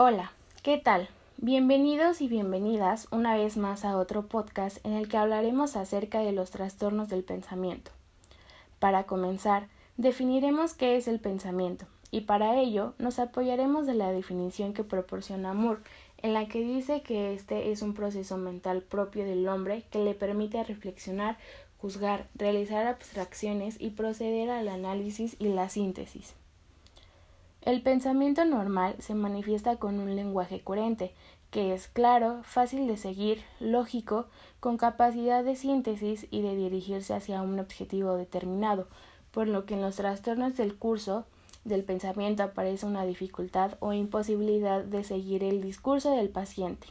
Hola, ¿qué tal? Bienvenidos y bienvenidas una vez más a otro podcast en el que hablaremos acerca de los trastornos del pensamiento. Para comenzar, definiremos qué es el pensamiento y para ello nos apoyaremos de la definición que proporciona Moore, en la que dice que este es un proceso mental propio del hombre que le permite reflexionar, juzgar, realizar abstracciones y proceder al análisis y la síntesis. El pensamiento normal se manifiesta con un lenguaje coherente, que es claro, fácil de seguir, lógico, con capacidad de síntesis y de dirigirse hacia un objetivo determinado, por lo que en los trastornos del curso del pensamiento aparece una dificultad o imposibilidad de seguir el discurso del paciente.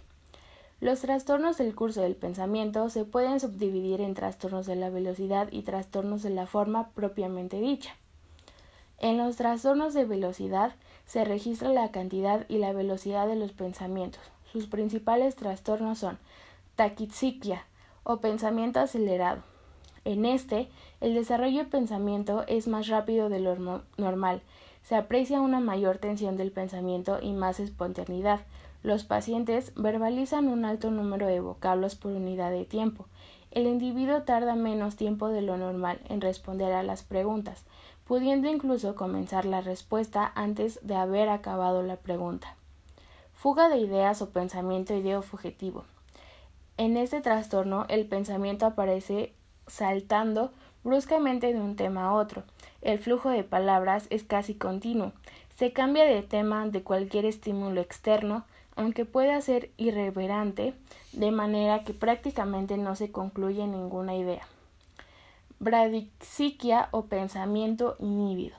Los trastornos del curso del pensamiento se pueden subdividir en trastornos de la velocidad y trastornos de la forma propiamente dicha. En los trastornos de velocidad se registra la cantidad y la velocidad de los pensamientos. Sus principales trastornos son taquixiquia o pensamiento acelerado. En este, el desarrollo de pensamiento es más rápido de lo normal. Se aprecia una mayor tensión del pensamiento y más espontaneidad. Los pacientes verbalizan un alto número de vocablos por unidad de tiempo. El individuo tarda menos tiempo de lo normal en responder a las preguntas pudiendo incluso comenzar la respuesta antes de haber acabado la pregunta. Fuga de ideas o pensamiento fugitivo. En este trastorno el pensamiento aparece saltando bruscamente de un tema a otro. El flujo de palabras es casi continuo. Se cambia de tema de cualquier estímulo externo, aunque pueda ser irreverente, de manera que prácticamente no se concluye ninguna idea bradixiquia o pensamiento inhibido.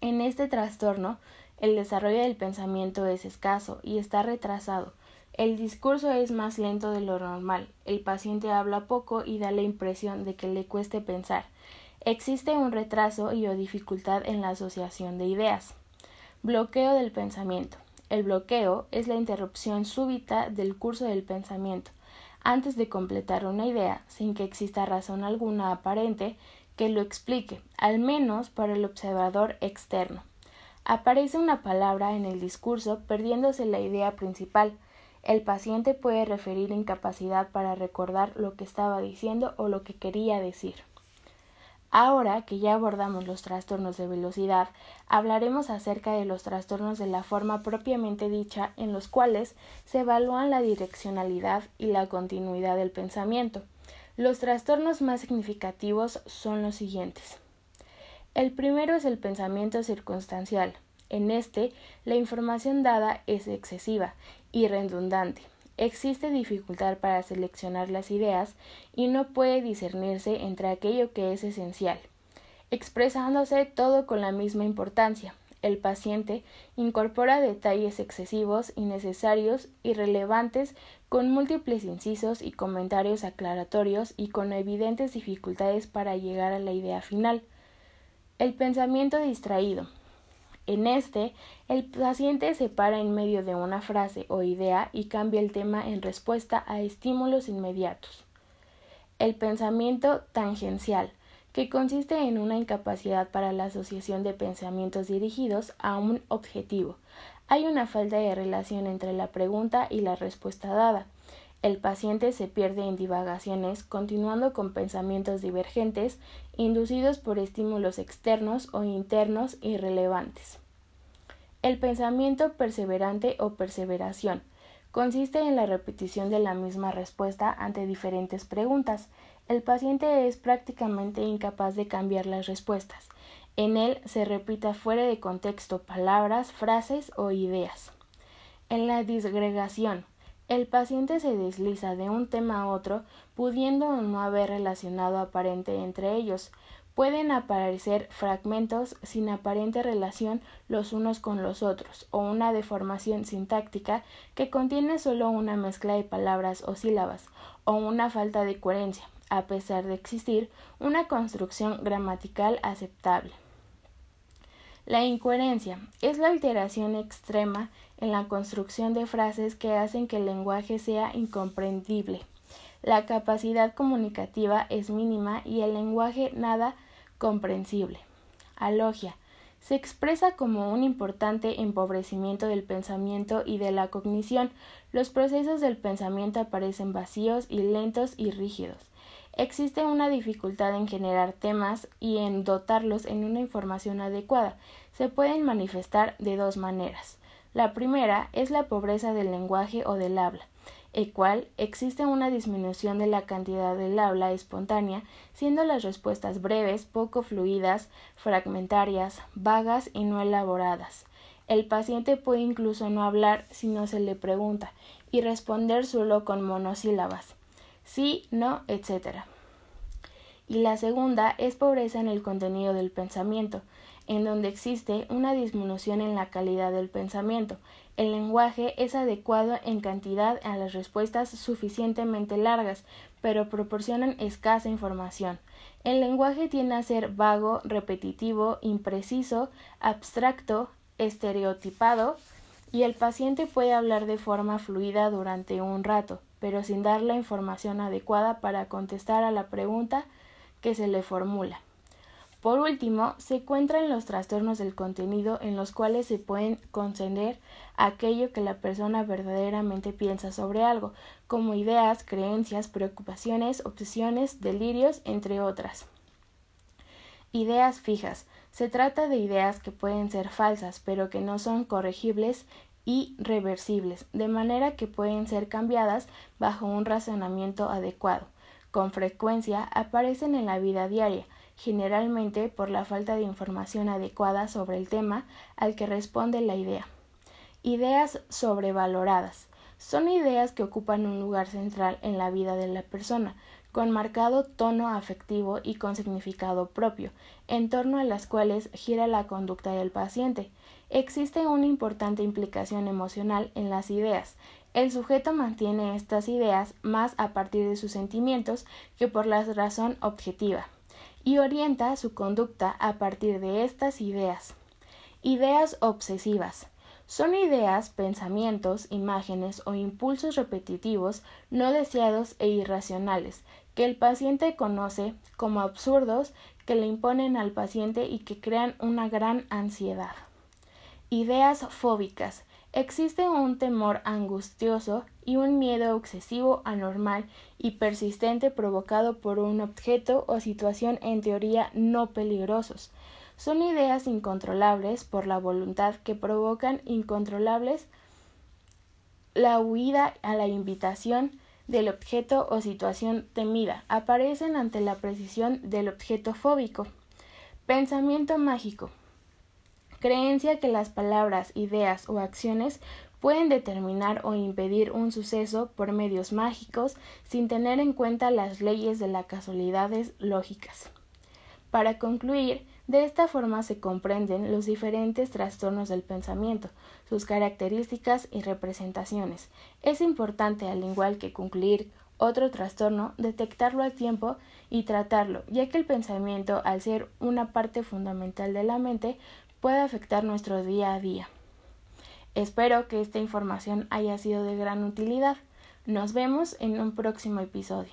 En este trastorno, el desarrollo del pensamiento es escaso y está retrasado. El discurso es más lento de lo normal. El paciente habla poco y da la impresión de que le cueste pensar. Existe un retraso y o dificultad en la asociación de ideas. Bloqueo del pensamiento. El bloqueo es la interrupción súbita del curso del pensamiento antes de completar una idea sin que exista razón alguna aparente que lo explique, al menos para el observador externo. Aparece una palabra en el discurso perdiéndose la idea principal. El paciente puede referir incapacidad para recordar lo que estaba diciendo o lo que quería decir. Ahora que ya abordamos los trastornos de velocidad, hablaremos acerca de los trastornos de la forma propiamente dicha en los cuales se evalúan la direccionalidad y la continuidad del pensamiento. Los trastornos más significativos son los siguientes. El primero es el pensamiento circunstancial. En este, la información dada es excesiva y redundante, existe dificultad para seleccionar las ideas y no puede discernirse entre aquello que es esencial, expresándose todo con la misma importancia. El paciente incorpora detalles excesivos, innecesarios, irrelevantes, con múltiples incisos y comentarios aclaratorios y con evidentes dificultades para llegar a la idea final. El pensamiento distraído en este, el paciente se para en medio de una frase o idea y cambia el tema en respuesta a estímulos inmediatos. El pensamiento tangencial, que consiste en una incapacidad para la asociación de pensamientos dirigidos a un objetivo. Hay una falta de relación entre la pregunta y la respuesta dada. El paciente se pierde en divagaciones, continuando con pensamientos divergentes, inducidos por estímulos externos o internos irrelevantes. El pensamiento perseverante o perseveración consiste en la repetición de la misma respuesta ante diferentes preguntas. El paciente es prácticamente incapaz de cambiar las respuestas. En él se repita fuera de contexto palabras, frases o ideas. En la disgregación el paciente se desliza de un tema a otro, pudiendo no haber relacionado aparente entre ellos. Pueden aparecer fragmentos sin aparente relación los unos con los otros, o una deformación sintáctica que contiene solo una mezcla de palabras o sílabas, o una falta de coherencia, a pesar de existir una construcción gramatical aceptable. La incoherencia es la alteración extrema en la construcción de frases que hacen que el lenguaje sea incomprendible. La capacidad comunicativa es mínima y el lenguaje nada comprensible. Alogia se expresa como un importante empobrecimiento del pensamiento y de la cognición. Los procesos del pensamiento aparecen vacíos y lentos y rígidos. Existe una dificultad en generar temas y en dotarlos en una información adecuada. Se pueden manifestar de dos maneras. La primera es la pobreza del lenguaje o del habla, el cual existe una disminución de la cantidad del habla espontánea, siendo las respuestas breves, poco fluidas, fragmentarias, vagas y no elaboradas. El paciente puede incluso no hablar si no se le pregunta y responder solo con monosílabas sí, no, etc. Y la segunda es pobreza en el contenido del pensamiento, en donde existe una disminución en la calidad del pensamiento. El lenguaje es adecuado en cantidad a las respuestas suficientemente largas, pero proporcionan escasa información. El lenguaje tiende a ser vago, repetitivo, impreciso, abstracto, estereotipado, y el paciente puede hablar de forma fluida durante un rato, pero sin dar la información adecuada para contestar a la pregunta que se le formula. Por último, se encuentran los trastornos del contenido en los cuales se pueden conceder aquello que la persona verdaderamente piensa sobre algo, como ideas, creencias, preocupaciones, obsesiones, delirios, entre otras. Ideas fijas. Se trata de ideas que pueden ser falsas, pero que no son corregibles y reversibles, de manera que pueden ser cambiadas bajo un razonamiento adecuado. Con frecuencia aparecen en la vida diaria, generalmente por la falta de información adecuada sobre el tema al que responde la idea. Ideas sobrevaloradas. Son ideas que ocupan un lugar central en la vida de la persona, con marcado tono afectivo y con significado propio, en torno a las cuales gira la conducta del paciente. Existe una importante implicación emocional en las ideas. El sujeto mantiene estas ideas más a partir de sus sentimientos que por la razón objetiva, y orienta su conducta a partir de estas ideas. Ideas obsesivas. Son ideas, pensamientos, imágenes o impulsos repetitivos no deseados e irracionales que el paciente conoce como absurdos que le imponen al paciente y que crean una gran ansiedad. Ideas fóbicas. Existe un temor angustioso y un miedo excesivo, anormal y persistente provocado por un objeto o situación en teoría no peligrosos. Son ideas incontrolables por la voluntad que provocan incontrolables la huida a la invitación del objeto o situación temida aparecen ante la precisión del objeto fóbico. Pensamiento mágico. Creencia que las palabras, ideas o acciones pueden determinar o impedir un suceso por medios mágicos sin tener en cuenta las leyes de las casualidades lógicas. Para concluir, de esta forma se comprenden los diferentes trastornos del pensamiento, sus características y representaciones. Es importante, al igual que concluir otro trastorno, detectarlo a tiempo y tratarlo, ya que el pensamiento, al ser una parte fundamental de la mente, puede afectar nuestro día a día. Espero que esta información haya sido de gran utilidad. Nos vemos en un próximo episodio.